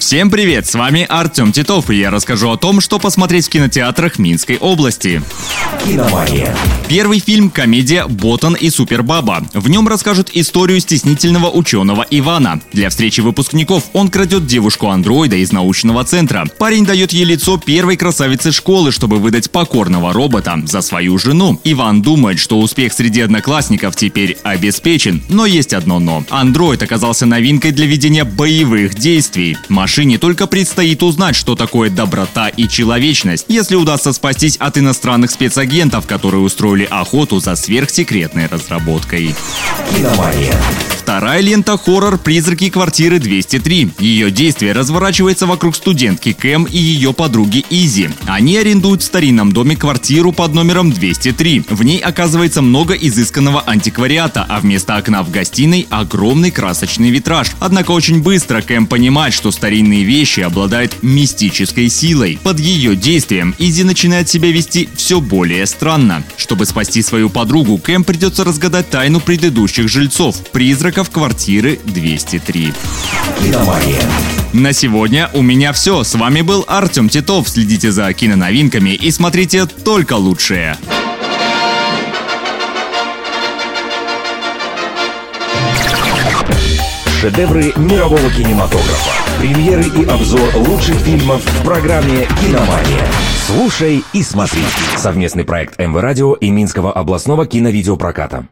Всем привет, с вами Артем Титов, и я расскажу о том, что посмотреть в кинотеатрах Минской области. «Киномания». Первый фильм – комедия «Ботан и Супербаба». В нем расскажут историю стеснительного ученого Ивана. Для встречи выпускников он крадет девушку-андроида из научного центра. Парень дает ей лицо первой красавицы школы, чтобы выдать покорного робота за свою жену. Иван думает, что успех среди одноклассников теперь обеспечен, но есть одно «но». Андроид оказался новинкой для ведения боевых действий. Машине только предстоит узнать, что такое доброта и человечность, если удастся спастись от иностранных спецагентов, которые устроили охоту за сверхсекретной разработкой. «Киномания». Вторая лента хоррор «Призраки квартиры 203». Ее действие разворачивается вокруг студентки Кэм и ее подруги Изи. Они арендуют в старинном доме квартиру под номером 203. В ней оказывается много изысканного антиквариата, а вместо окна в гостиной огромный красочный витраж. Однако очень быстро Кэм понимает, что старинные вещи обладают мистической силой. Под ее действием Изи начинает себя вести все более странно. Чтобы спасти свою подругу, Кэм придется разгадать тайну предыдущих жильцов – призраков квартиры 203. «Киномания». На сегодня у меня все. С вами был Артем Титов. Следите за киноновинками и смотрите только лучшее. Шедевры мирового кинематографа. Премьеры и обзор лучших фильмов в программе «Киномания». Слушай и смотри. Совместный проект МВ Радио и Минского областного киновидеопроката.